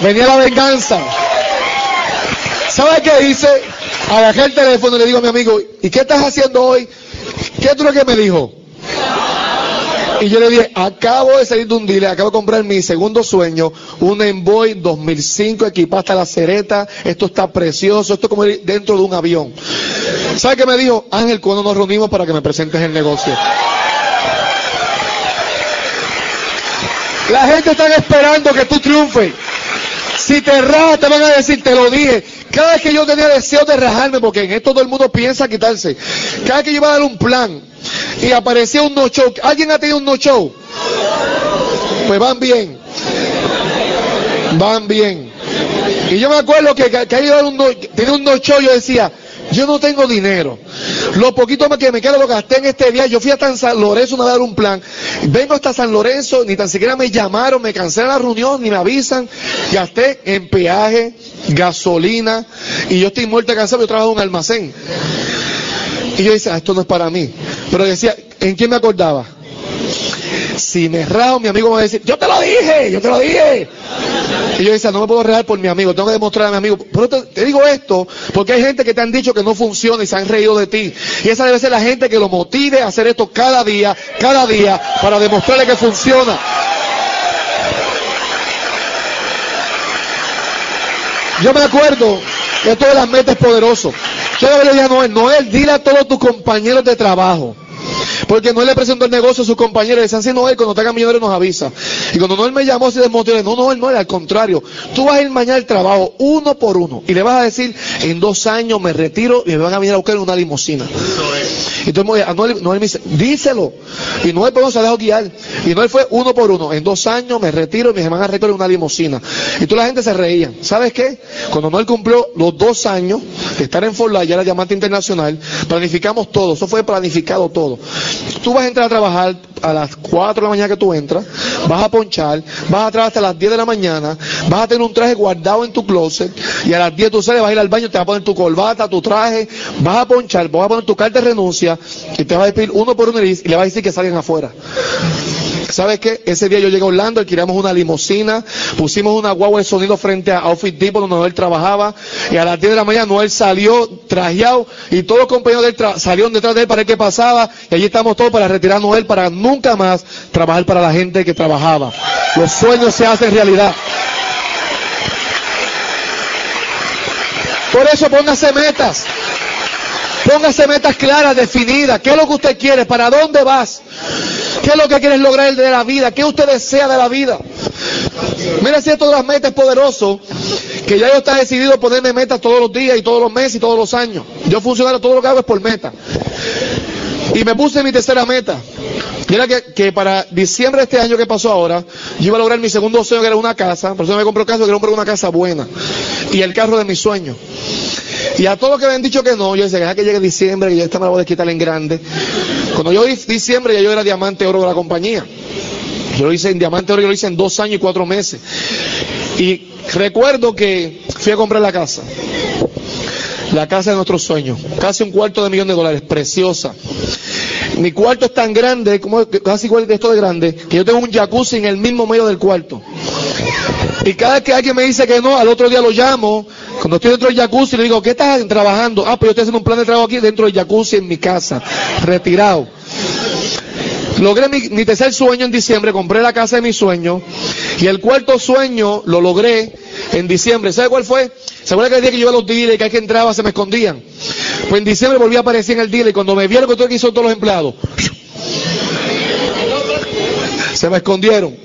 Venía la venganza. ¿Sabe qué hice? Agarré el teléfono y le digo a mi amigo, ¿y qué estás haciendo hoy? ¿Qué es lo que me dijo? Y yo le dije, acabo de salir de un dealer, acabo de comprar mi segundo sueño, un Envoy 2005 equipado hasta la cereta, esto está precioso, esto es como dentro de un avión. ¿Sabe qué me dijo? Ángel, cuando nos reunimos para que me presentes el negocio? La gente está esperando que tú triunfes. Si te rajas, te van a decir, te lo dije. Cada vez que yo tenía deseo de rajarme, porque en esto todo el mundo piensa quitarse. Cada vez que yo iba a dar un plan y aparecía un no show. ¿Alguien ha tenido un no show? Pues van bien. Van bien. Y yo me acuerdo que, que, que un no, tenía un no show, yo decía, yo no tengo dinero, Lo poquito que me queda lo gasté en este día. Yo fui hasta San Lorenzo a dar un plan. Vengo hasta San Lorenzo, ni tan siquiera me llamaron, me cancelan la reunión, ni me avisan. Gasté en peaje, gasolina, y yo estoy muerto cansado, yo trabajo en un almacén. Y yo decía, ah, esto no es para mí. Pero decía, ¿en quién me acordaba? Si me rajo, mi amigo me va a decir, yo te lo dije, yo te lo dije. Y yo decía, no me puedo regar por mi amigo, tengo que demostrar a mi amigo. Pero te, te, digo esto porque hay gente que te han dicho que no funciona y se han reído de ti. Y esa debe ser la gente que lo motive a hacer esto cada día, cada día, para demostrarle que funciona. Yo me acuerdo que todas las metas poderoso. Yo le dije a Noel, Noel, dile a todos tus compañeros de trabajo porque Noel le presentó el negocio a sus compañeros decían, sí, Noel, cuando te haga millonario nos avisa. Y cuando Noel me llamó, se desmotivó, no, Noel, no, al contrario. Tú vas a ir mañana al trabajo uno por uno y le vas a decir, en dos años me retiro y me van a venir a buscar una limusina. Y entonces a Noel, Noel me dice, díselo. Y Noel pues, se dejó guiar. Y Noel fue uno por uno. En dos años me retiro y me van a en una limusina. Y tú la gente se reía. ¿Sabes qué? Cuando Noel cumplió los dos años de estar en Fort ya era diamante internacional, planificamos todo. Eso fue planificado todo. Tú vas a entrar a trabajar a las 4 de la mañana que tú entras, vas a ponchar, vas a trabajar hasta las 10 de la mañana, vas a tener un traje guardado en tu closet y a las 10 tú sales, vas a ir al baño, te vas a poner tu corbata, tu traje, vas a ponchar, vas a poner tu carta de renuncia y te vas a despedir uno por uno y le vas a decir que salgan afuera. ¿Sabes qué? Ese día yo llegué a Orlando, alquilamos una limusina, pusimos una guagua de sonido frente a Outfit Depot donde Noel trabajaba y a las 10 de la mañana Noel salió trajeado y todos los compañeros de él salieron detrás de él para ver qué pasaba y allí estamos todos para retirar a Noel para nunca más trabajar para la gente que trabajaba. Los sueños se hacen realidad. Por eso póngase metas. Póngase metas claras, definidas. ¿Qué es lo que usted quiere? ¿Para dónde vas? ¿Qué es lo que quieres lograr de la vida? ¿Qué usted desea de la vida? Mira si esto de las metas es poderoso, que ya yo está decidido ponerme metas todos los días y todos los meses y todos los años. Yo funcionario todo lo que hago es por meta. Y me puse mi tercera meta. Mira que, que, para diciembre de este año que pasó ahora, yo iba a lograr mi segundo sueño que era una casa. Por eso me compré el caso que era una casa buena. Y el carro de mis sueños. Y a todos los que me han dicho que no, yo decía, deja que llegue diciembre, que ya esta me la voy a quitar en grande. Cuando yo di diciembre, ya yo era diamante oro de la compañía. Yo lo hice en diamante oro, yo lo hice en dos años y cuatro meses. Y recuerdo que fui a comprar la casa. La casa de nuestros sueños. Casi un cuarto de millón de dólares. Preciosa. Mi cuarto es tan grande, como casi igual de esto de grande, que yo tengo un jacuzzi en el mismo medio del cuarto. Y cada vez que alguien me dice que no, al otro día lo llamo cuando estoy dentro del jacuzzi le digo, ¿qué estás trabajando? Ah, pues yo estoy haciendo un plan de trabajo aquí dentro del jacuzzi en mi casa, retirado. Logré mi, mi tercer sueño en diciembre, compré la casa de mi sueño y el cuarto sueño lo logré en diciembre. ¿Sabe cuál fue? ¿Se acuerda que el día que yo iba a los dealers y que entraba se me escondían? Pues en diciembre volví a aparecer en el dealer y cuando me vieron que todo aquí son todos los empleados, se me escondieron.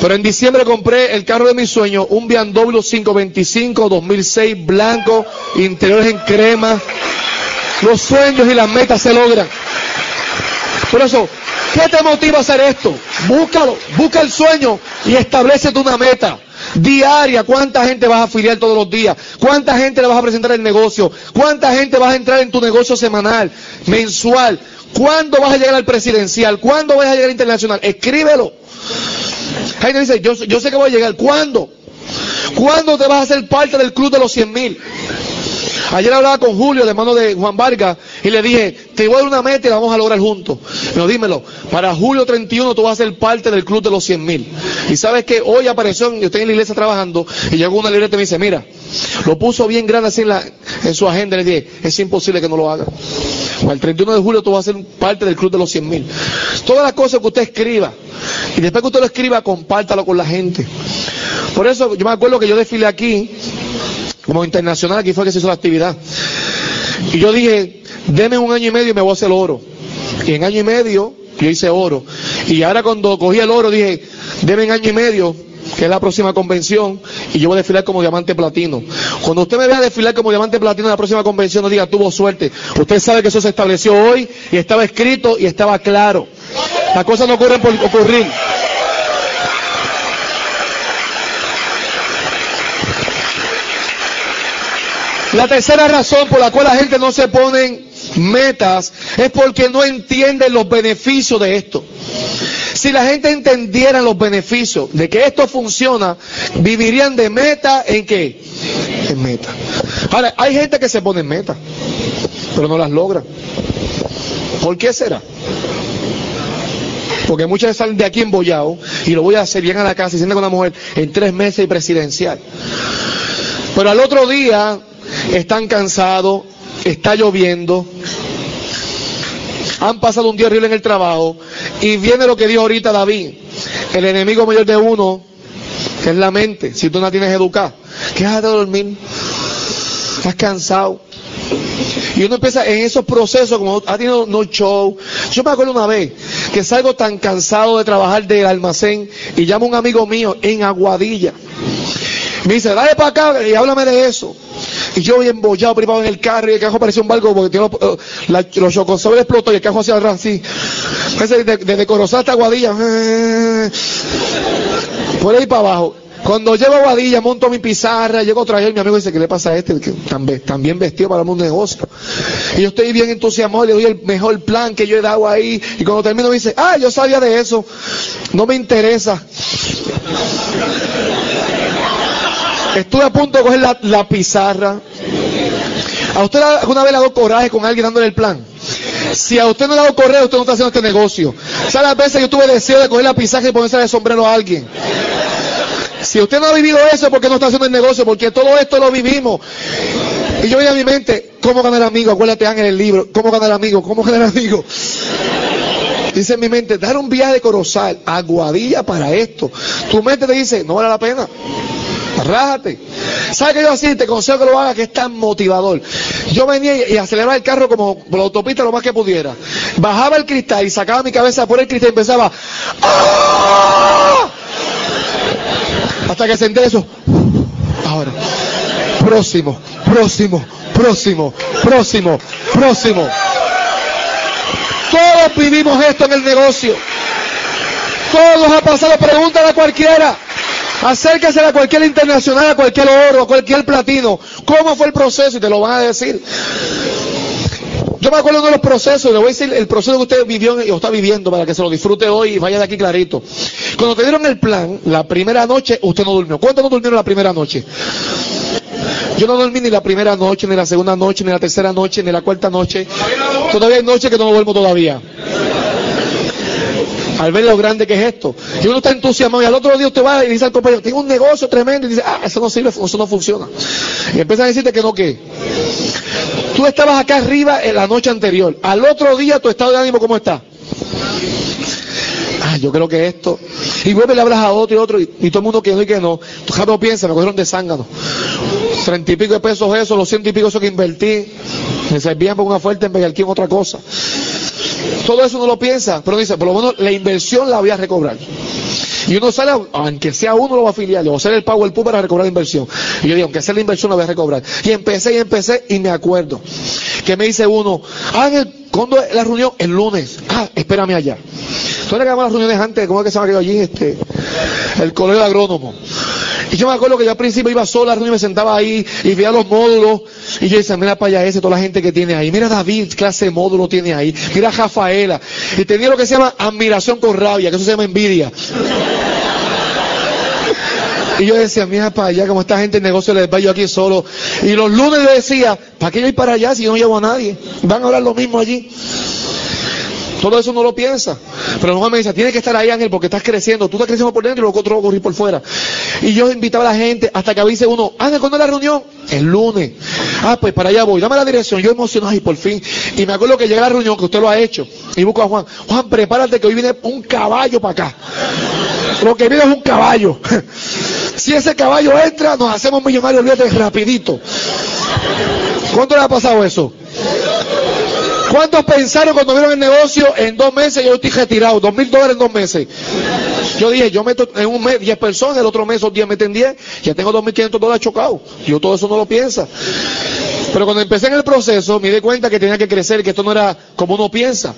Pero en diciembre compré el carro de mi sueño, un BMW 525 2006 blanco, interiores en crema. Los sueños y las metas se logran. Por eso, ¿qué te motiva a hacer esto? Búscalo, busca el sueño y establecete una meta diaria. ¿Cuánta gente vas a afiliar todos los días? ¿Cuánta gente le vas a presentar el negocio? ¿Cuánta gente vas a entrar en tu negocio semanal, mensual? ¿Cuándo vas a llegar al presidencial? ¿Cuándo vas a llegar al internacional? Escríbelo. Gente dice, yo, yo sé que voy a llegar. ¿Cuándo? ¿Cuándo te vas a hacer parte del club de los 100 mil? Ayer hablaba con Julio, de mano de Juan Vargas, y le dije, te voy a dar una meta y la vamos a lograr juntos. Pero dímelo, para julio 31 tú vas a ser parte del club de los 100 mil. Y sabes que hoy apareció, yo estoy en la iglesia trabajando, y llegó una libreta y me dice, mira, lo puso bien grande así en, la, en su agenda, le dije, es imposible que no lo haga. O el 31 de julio tú vas a ser parte del club de los 100 mil. Todas las cosas que usted escriba, y después que usted lo escriba, compártalo con la gente. Por eso yo me acuerdo que yo desfilé aquí, como internacional, aquí fue que se hizo la actividad. Y yo dije, deme un año y medio y me voy a hacer oro. Y en año y medio yo hice oro. Y ahora cuando cogí el oro dije, deme un año y medio, que es la próxima convención, y yo voy a desfilar como diamante platino. Cuando usted me vea desfilar como diamante platino en la próxima convención, no diga, tuvo suerte. Usted sabe que eso se estableció hoy y estaba escrito y estaba claro. Las cosas no ocurren por ocurrir. La tercera razón por la cual la gente no se pone metas es porque no entienden los beneficios de esto. Si la gente entendiera los beneficios de que esto funciona, vivirían de meta en qué? En meta. Ahora, hay gente que se pone en meta, pero no las logra. ¿Por qué será? Porque muchas veces salen de aquí embollados y lo voy a hacer bien a la casa y sienten con una mujer en tres meses y presidencial. Pero al otro día están cansados, está lloviendo, han pasado un día horrible en el trabajo y viene lo que dijo ahorita David, el enemigo mayor de uno, que es la mente, si tú no tienes educada, quédate de dormir, estás cansado. Y uno empieza en esos procesos, como ha tenido no show. Yo me acuerdo una vez que salgo tan cansado de trabajar del almacén y llamo a un amigo mío en Aguadilla. Me dice, dale para acá y háblame de eso. Y yo bien embollado, privado en el carro y el carro parecía un barco porque los, la, los explotó y el carro hacia atrás así. Desde, desde Corozal hasta Aguadilla. (laughs) Por ahí para abajo. Cuando llego a Guadilla, monto mi pizarra, llego otra vez, mi amigo dice, ¿qué le pasa a este? También vestido para un negocio. Y yo estoy bien entusiasmado, le doy el mejor plan que yo he dado ahí. Y cuando termino dice, ah, yo sabía de eso, no me interesa. Estuve a punto de coger la, pizarra. ¿A usted alguna vez le ha dado coraje con alguien dándole el plan? Si a usted no le ha dado correo, usted no está haciendo este negocio. ¿Sabe las veces yo tuve deseo de coger la pizarra y ponerse de sombrero a alguien? Si usted no ha vivido eso, ¿por qué no está haciendo el negocio? Porque todo esto lo vivimos. Y yo vi a mi mente, ¿cómo ganar amigo? Acuérdate, Ángel, el libro. ¿Cómo ganar amigo? ¿Cómo ganar amigo? Dice en mi mente, dar un viaje de Corozal a Guadilla para esto. Tu mente te dice, no vale la pena. Rájate. ¿Sabes qué yo así? Te consejo que lo haga, que es tan motivador. Yo venía y, aceleraba el carro como por la autopista lo más que pudiera. Bajaba el cristal y sacaba mi cabeza por el cristal y empezaba. ¡Ah! Hasta que senté eso. Ahora. Próximo, próximo, próximo, próximo, próximo. Todos vivimos esto en el negocio. Todos ha pasado. Pregúntale a cualquiera. Acércase a cualquier internacional, a cualquier oro, a cualquier platino. ¿Cómo fue el proceso? Y te lo van a decir. Yo me acuerdo de los procesos, le voy a decir el proceso que usted vivió o está viviendo para que se lo disfrute hoy y vaya de aquí clarito. Cuando te dieron el plan, la primera noche usted no durmió. ¿Cuántos no durmieron la primera noche? Yo no dormí ni la primera noche, ni la segunda noche, ni la tercera noche, ni la cuarta noche. Todavía hay noches que no duermo todavía al ver lo grande que es esto. Y uno está entusiasmado y al otro día usted va y dice al compañero, tengo un negocio tremendo y dice, ah, eso no sirve, eso no funciona. Y empiezan a decirte que no, que tú estabas acá arriba en la noche anterior. Al otro día tu estado de ánimo, ¿cómo está? Ah, yo creo que esto. Y vuelve le hablas a otro y otro y, todo el mundo que no y que no. Tú no piensa, me cogieron de zángano. Treinta y pico de pesos eso, los ciento y pico eso que invertí. Me servían por una fuerte en en otra cosa. Todo eso no lo piensa, pero dice, por lo menos la inversión la voy a recobrar. Y uno sale, aunque sea uno lo va a afiliar, le a hacer el PU para recobrar la inversión. Y yo digo, aunque sea la inversión la voy a recobrar. Y empecé y empecé y me acuerdo que me dice uno, ah, ¿cuándo es la reunión? El lunes. Ah, espérame allá. ¿Tú que las reuniones antes? ¿Cómo es que se llama allí? Este, el colegio agrónomo. Y yo me acuerdo que yo al principio iba sola, y me sentaba ahí y veía los módulos. Y yo decía, mira para allá ese, toda la gente que tiene ahí. Mira David, clase de módulo tiene ahí. Mira Rafaela. Y tenía lo que se llama admiración con rabia, que eso se llama envidia. Y yo decía, mira para allá, como esta gente en negocio les va yo aquí solo. Y los lunes le decía, ¿para qué yo ir para allá si yo no llevo a nadie? Van a hablar lo mismo allí. Todo eso no lo piensa. Pero Juan me dice, tienes que estar ahí, Ángel, porque estás creciendo. Tú estás creciendo por dentro y luego otro va por fuera. Y yo invitaba a la gente hasta que dice uno, Ángel, ¿cuándo es la reunión? El lunes. Ah, pues para allá voy. Dame la dirección. Yo emocionado y por fin. Y me acuerdo que llega la reunión, que usted lo ha hecho. Y busco a Juan. Juan, prepárate que hoy viene un caballo para acá. Lo que viene es un caballo. (laughs) si ese caballo entra, nos hacemos millonarios, olvídate rapidito. ¿Cuánto le ha pasado eso? ¿Cuántos pensaron cuando vieron el negocio en dos meses? Yo estoy retirado, dos mil dólares en dos meses. Yo dije, yo meto en un mes diez personas, el otro mes esos diez meten diez, ya tengo dos mil quinientos dólares chocados. Yo todo eso no lo piensa. Pero cuando empecé en el proceso, me di cuenta que tenía que crecer, que esto no era como uno piensa.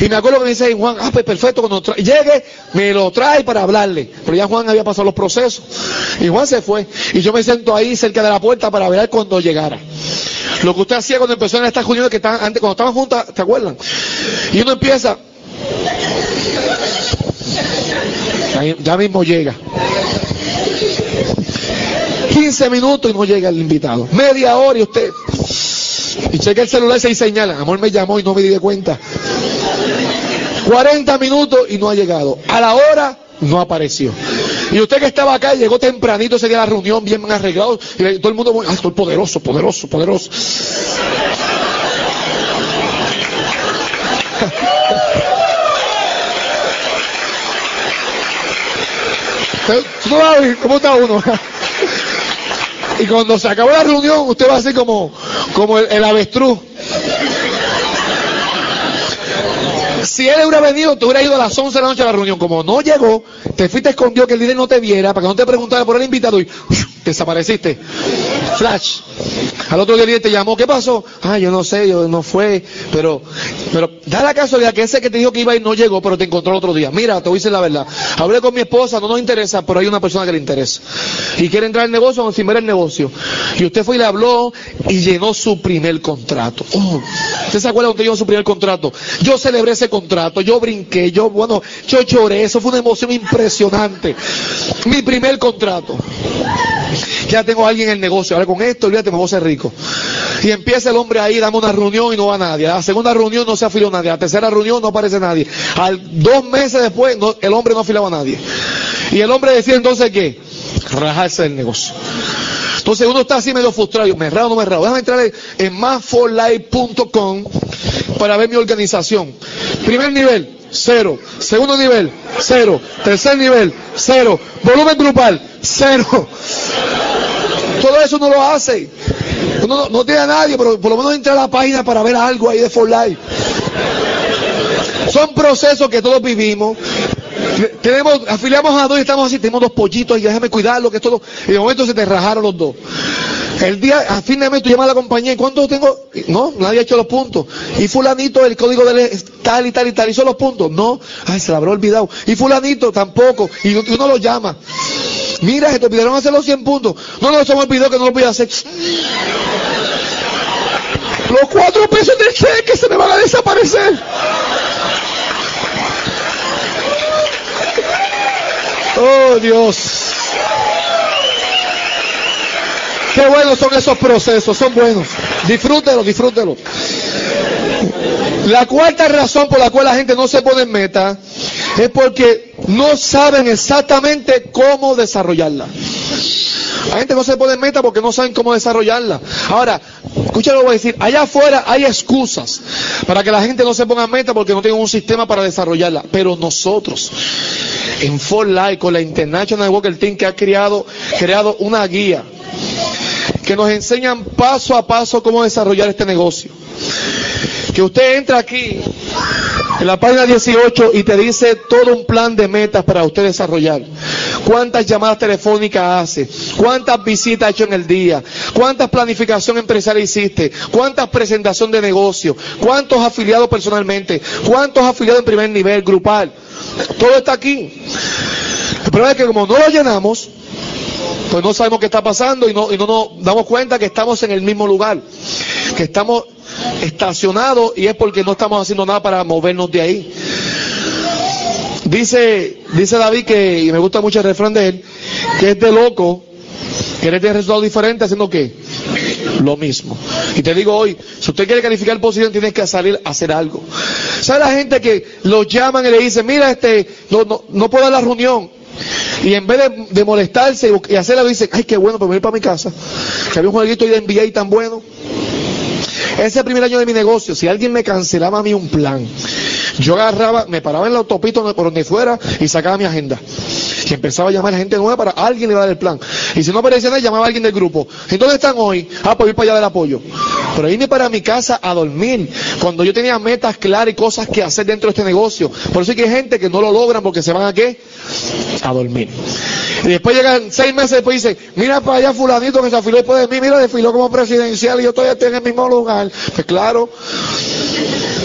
Y me acuerdo que me dice Juan, ah, pues perfecto, cuando llegue, me lo trae para hablarle. Pero ya Juan había pasado los procesos. Y Juan se fue. Y yo me siento ahí cerca de la puerta para ver cuando llegara. Lo que usted hacía cuando empezó en estas reuniones que estaban antes, cuando estaban juntas, ¿te acuerdan? Y uno empieza. Ya mismo llega. 15 minutos y no llega el invitado. Media hora y usted. Y checa el celular y se señala. Amor me llamó y no me di de cuenta. 40 minutos y no ha llegado. A la hora no apareció. Y usted que estaba acá llegó tempranito ese día a la reunión, bien arreglado, y todo el mundo, ah, estoy poderoso, poderoso, poderoso. (laughs) ¿Cómo está uno? (laughs) Y cuando se acabó la reunión, usted va así como, como el, el avestruz. Si él hubiera venido, te hubiera ido a las 11 de la noche a la reunión. Como no llegó, te fuiste escondido que el líder no te viera, para que no te preguntara por el invitado y desapareciste. Flash. Al otro día te llamó, ¿qué pasó? Ah, yo no sé, yo no fue, pero, pero da la casualidad que ese que te dijo que iba y no llegó, pero te encontró otro día. Mira, te voy a decir la verdad. Hablé con mi esposa, no nos interesa, pero hay una persona que le interesa. Y quiere entrar al negocio, sin ver el negocio. Y usted fue y le habló y llenó su primer contrato. Oh, ¿Usted se acuerda cuando llenó su primer contrato? Yo celebré ese contrato, yo brinqué, yo, bueno, yo lloré, eso fue una emoción impresionante. Mi primer contrato. (laughs) Ya tengo a alguien en el negocio, ahora con esto, olvídate, me voy a ser rico. Y empieza el hombre ahí, dame una reunión y no va nadie. A la segunda reunión no se afilió nadie. A la tercera reunión no aparece nadie. Al dos meses después, no, el hombre no afilaba a nadie. Y el hombre decía entonces que rajarse del negocio. Entonces uno está así medio frustrado, me raro o no me raro. Déjame entrar en másforlife.com para ver mi organización. Primer nivel, cero. Segundo nivel, cero. Tercer nivel, cero. Volumen grupal, cero. Todo eso no lo hace. No, no tiene a nadie, pero por lo menos entra a la página para ver algo ahí de For Life. Son procesos que todos vivimos. Tenemos, afiliamos a dos y estamos así, tenemos dos pollitos y déjame cuidarlo, que todo. Y de momento se te rajaron los dos. El día, a fin de mes, tú llamas a la compañía, ¿y cuántos tengo? No, nadie ha hecho los puntos. Y fulanito, el código de tal y tal y tal, hizo los puntos. No, ay, se lo habrá olvidado. Y fulanito tampoco, y uno lo llama. Mira, se te olvidaron hacer los 100 puntos. No, no, se me olvidó que no lo voy hacer. Los cuatro pesos del cheque se me van a desaparecer. Oh Dios. Qué buenos son esos procesos, son buenos. Disfrútelo, disfrútelo. La cuarta razón por la cual la gente no se pone en meta es porque no saben exactamente cómo desarrollarla. La gente no se pone en meta porque no saben cómo desarrollarla. Ahora, escucha lo que voy a decir. Allá afuera hay excusas para que la gente no se ponga en meta porque no tienen un sistema para desarrollarla. Pero nosotros, en For Life, con la International Walker Team que ha creado, creado una guía que nos enseñan paso a paso cómo desarrollar este negocio. Que usted entra aquí en la página 18 y te dice todo un plan de metas para usted desarrollar. ¿Cuántas llamadas telefónicas hace? ¿Cuántas visitas ha hecho en el día? ¿Cuántas planificación empresarial hiciste? ¿Cuántas presentación de negocio? ¿Cuántos afiliados personalmente? ¿Cuántos afiliados en primer nivel, grupal? Todo está aquí. El problema es que como no lo llenamos, pues no sabemos qué está pasando y no, y no nos damos cuenta que estamos en el mismo lugar, que estamos estacionados y es porque no estamos haciendo nada para movernos de ahí. Dice, dice David que, y me gusta mucho el refrán de él, que es de loco querer tener resultados diferentes haciendo qué? Lo mismo. Y te digo hoy, si usted quiere calificar posición, tienes que salir a hacer algo. ¿Sabe la gente que los llaman y le dicen, mira, este, no, no, no puedo dar la reunión? Y en vez de, molestarse y hacerla, dicen, ay, qué bueno, pues me voy para mi casa. Que había un jueguito de NBA tan bueno. Ese primer año de mi negocio, si alguien me cancelaba a mí un plan, yo agarraba, me paraba en la autopista por donde fuera y sacaba mi agenda. Y empezaba a llamar a gente nueva para alguien le dar el plan. Y si no aparecía nadie, llamaba a alguien del grupo. ¿En dónde están hoy? Ah, pues ir para allá del apoyo. Pero irme para mi casa a dormir. Cuando yo tenía metas claras y cosas que hacer dentro de este negocio. Por eso hay que hay gente que no lo logran porque se van a qué? A dormir. Y después llegan seis meses después y dicen, mira para allá fulanito que se afiló después de mí, mira, desfiló como presidencial y yo todavía estoy en el mismo lugar. Pues claro,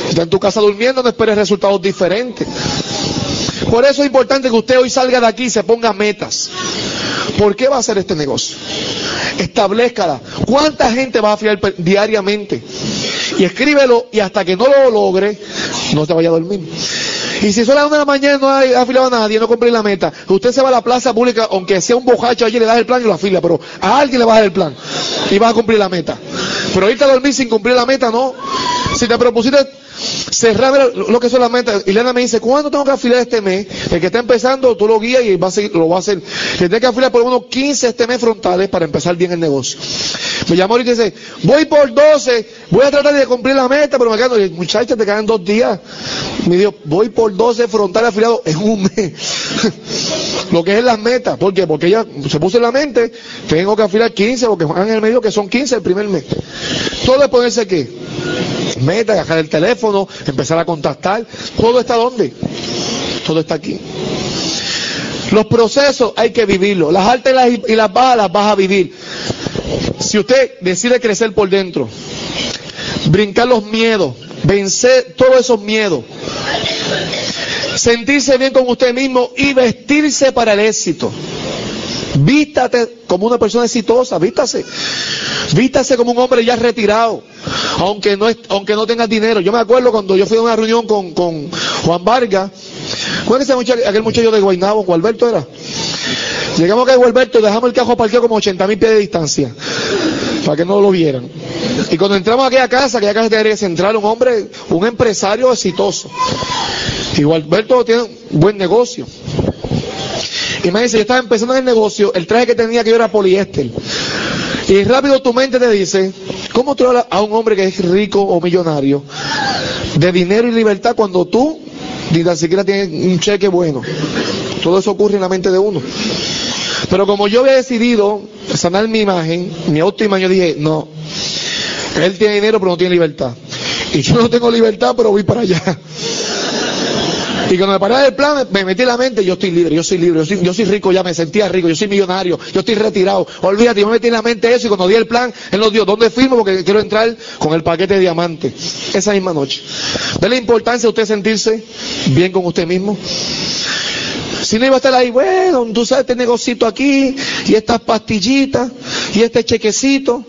está en tu casa durmiendo, no esperes resultados diferentes. Por eso es importante que usted hoy salga de aquí y se ponga metas. ¿Por qué va a hacer este negocio? establezcala. ¿Cuánta gente va a afilar diariamente? Y escríbelo y hasta que no lo logre, no te vaya a dormir. Y si son las una de la mañana no hay afilado a nadie, no compré la meta, usted se va a la plaza pública, aunque sea un bojacho allí, le das el plan y lo afila, pero a alguien le vas a dar el plan y vas a cumplir la meta. Pero irte a dormir sin cumplir la meta, no. Si te propusiste cerrar lo que son las metas, y Lena me dice, ¿cuándo tengo que afilar este mes? El que está empezando, tú lo guías y a lo va a hacer. Tengo que afilar por unos 15 este mes frontales para empezar bien el negocio. Me llamó y dice, voy por 12, voy a tratar de cumplir la meta, pero me quedo, muchachos, te quedan dos días. Me dijo, voy por 12 frontales afiliados en un mes. (laughs) lo que es las metas. ¿Por qué? Porque ella se puso en la mente, tengo que afilar 15, porque en el medio que son 15 el primer mes. Todo es ponerse qué? Meta, agarrar el teléfono, empezar a contactar. ¿Todo está dónde? Todo está aquí. Los procesos hay que vivirlos. Las altas y las bajas las vas a vivir. Si usted decide crecer por dentro, brincar los miedos, vencer todos esos miedos, sentirse bien con usted mismo y vestirse para el éxito. Vístate como una persona exitosa, vístase. Vístase como un hombre ya retirado, aunque no, aunque no tenga dinero. Yo me acuerdo cuando yo fui a una reunión con, con Juan Vargas, ¿cuál es ese muchacho, aquel muchacho de Guaynabo, Juan Alberto era? Llegamos a Alberto y dejamos el carro parqueado como 80 mil pies de distancia, para que no lo vieran. Y cuando entramos a aquella casa, aquella casa de central, un hombre, un empresario exitoso. Y Alberto tiene un buen negocio. Y me dice, yo estaba empezando en el negocio, el traje que tenía que yo era poliéster. Y rápido tu mente te dice, ¿cómo tú hablas a un hombre que es rico o millonario de dinero y libertad cuando tú ni tan siquiera tienes un cheque bueno? Todo eso ocurre en la mente de uno. Pero como yo había decidido sanar mi imagen, mi autoimagen, yo dije, no, él tiene dinero pero no tiene libertad. Y yo no tengo libertad pero voy para allá. Y cuando me paré del plan, me metí en la mente, yo estoy libre, yo soy libre, yo soy, rico, ya me sentía rico, yo soy millonario, yo estoy retirado. Olvídate, yo me metí en la mente eso y cuando di el plan, él nos dio, ¿dónde firmo? Porque quiero entrar con el paquete de diamante. Esa misma noche. ¿Ve la importancia de usted sentirse bien con usted mismo? Si no iba a estar ahí, bueno, tú sabes este negocito aquí, y estas pastillitas, y este chequecito.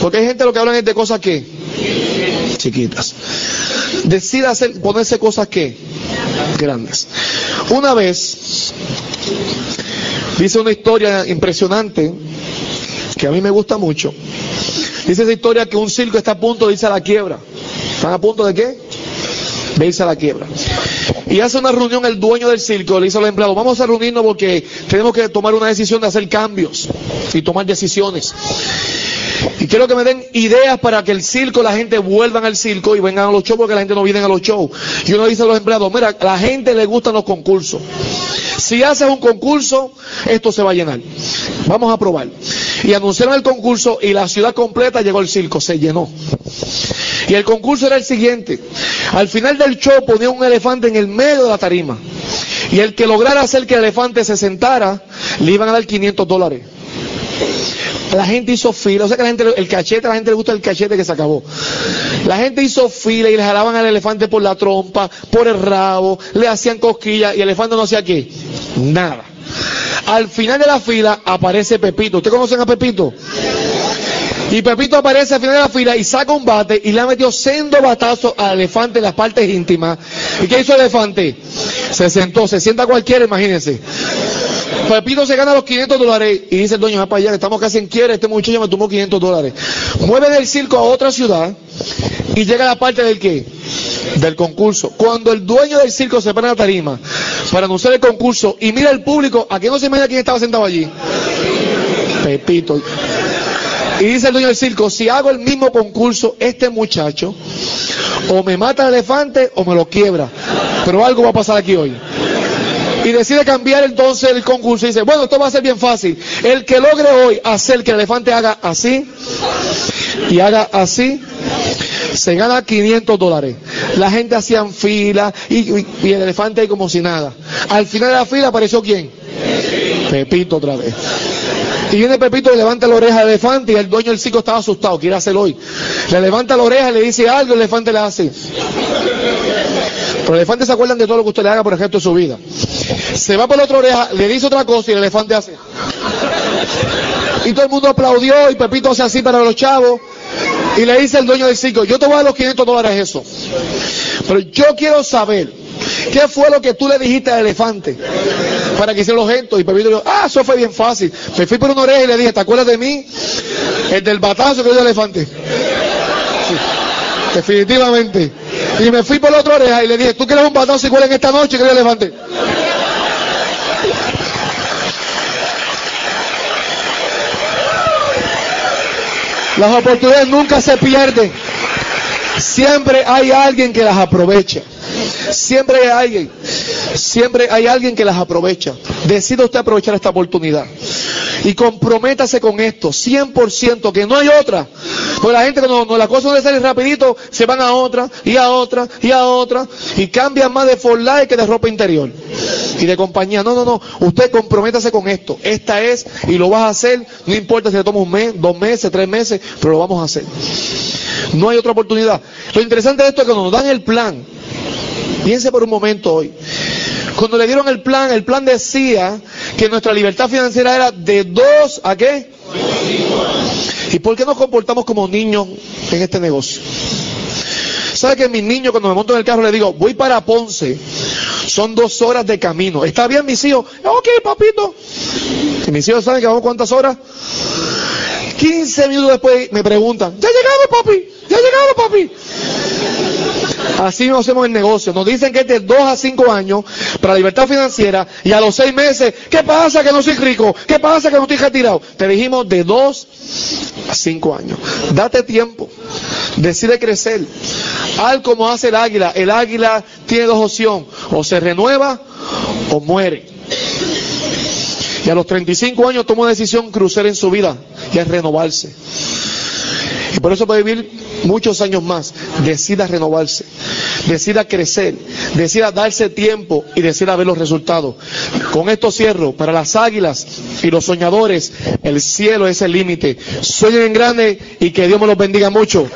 Porque hay gente lo que hablan es de cosas que chiquitas. Decida hacer, ponerse cosas que grandes. Una vez, dice una historia impresionante, que a mí me gusta mucho. Dice esa historia que un circo está a punto de irse a la quiebra. ¿Están a punto de qué? De irse a la quiebra. Y hace una reunión el dueño del circo, le dice al empleado, vamos a reunirnos porque tenemos que tomar una decisión de hacer cambios y tomar decisiones. Y quiero que me den ideas para que el circo, la gente vuelvan al circo y vengan a los shows porque la gente no viene a los shows. Y uno dice a los empleados, mira, a la gente le gustan los concursos. Si haces un concurso, esto se va a llenar. Vamos a probar. Y anunciaron el concurso y la ciudad completa llegó al circo, se llenó. Y el concurso era el siguiente. Al final del show ponía un elefante en el medio de la tarima. Y el que lograra hacer que el elefante se sentara, le iban a dar 500 dólares. La gente hizo fila, o sea que la gente, el cachete, la gente le gusta el cachete que se acabó. La gente hizo fila y le jalaban al elefante por la trompa, por el rabo, le hacían cosquillas y el elefante no hacía qué, nada. Al final de la fila aparece Pepito. ¿Ustedes conocen a Pepito? Y Pepito aparece al final de la fila y saca un bate y le ha metido sendo batazo al elefante en las partes íntimas. ¿Y qué hizo el elefante? Se sentó, se sienta cualquiera, imagínense. Pepito se gana los 500 dólares y dice el dueño, para allá, estamos casi en quiere, este muchacho me tomó 500 dólares. Mueve del circo a otra ciudad y llega a la parte del qué? Del concurso. Cuando el dueño del circo se pone a la tarima para anunciar el concurso y mira el público, ¿a quién no se imagina quién estaba sentado allí? Pepito. Y dice el dueño del circo, si hago el mismo concurso, este muchacho o me mata el elefante o me lo quiebra. Pero algo va a pasar aquí hoy y decide cambiar entonces el concurso y dice, bueno, esto va a ser bien fácil. El que logre hoy hacer que el elefante haga así y haga así, se gana 500 dólares. La gente hacía fila y, el elefante ahí como si nada. Al final de la fila apareció quién? Pepito otra vez. Y viene Pepito y levanta la oreja al elefante y el dueño del circo estaba asustado, quiere hacerlo hoy. Le levanta la oreja y le dice algo, el elefante le hace. Pero el elefante se acuerdan de todo lo que usted le haga por ejemplo en su vida. Se va por la otra oreja, le dice otra cosa y el elefante hace. Y todo el mundo aplaudió y Pepito hace así para los chavos. Y le dice el dueño del circo, yo te voy a dar los 500 dólares eso. Pero yo quiero saber, ¿qué fue lo que tú le dijiste al elefante? Para que hiciera los gestos. Y Pepito dijo, ah, eso fue bien fácil. Me fui por una oreja y le dije, ¿te acuerdas de mí? El del batazo que dio el elefante. Definitivamente. Y me fui por la otra oreja y le dije, ¿tú quieres un batazo igual en esta noche que el elefante? Las oportunidades nunca se pierden. Siempre hay alguien que las aprovecha. Siempre hay alguien. Siempre hay alguien que las aprovecha. Decida usted aprovechar esta oportunidad. Y comprométase con esto, 100%, que no hay otra. Porque la gente cuando, la cosa no sale rapidito, se van a otra, y a otra, y a otra, y cambian más de for life que de ropa interior. Y de compañía. No, no, no. Usted comprométase con esto. Esta es, y lo vas a hacer, no importa si le toma un mes, dos meses, tres meses, pero lo vamos a hacer. No hay otra oportunidad. Lo interesante de esto es que cuando nos dan el plan, piense por un momento hoy. Cuando le dieron el plan, el plan decía que nuestra libertad financiera era de dos a qué? ¿Y por qué nos comportamos como niños en este negocio? ¿Sabe que mis niños cuando me monto en el carro les digo, voy para Ponce, son dos horas de camino. ¿Está bien mis hijos? Ok, papito. Y mis hijos saben que vamos cuántas horas. 15 minutos después me preguntan, ya llegamos papi, ya llegamos papi. Así no hacemos el negocio. Nos dicen que es de 2 a 5 años para libertad financiera y a los 6 meses, ¿qué pasa que no soy rico? ¿Qué pasa que no estoy retirado? Te dijimos de 2 a 5 años. Date tiempo. Decide crecer. Al como hace el águila. El águila tiene dos opciones. O se renueva o muere. Y a los 35 años toma una decisión crucial en su vida y es renovarse. Y por eso puede vivir muchos años más. Decida renovarse, decida crecer, decida darse tiempo y decida ver los resultados. Con esto cierro. Para las águilas y los soñadores, el cielo es el límite. Sueñen en grande y que Dios me los bendiga mucho.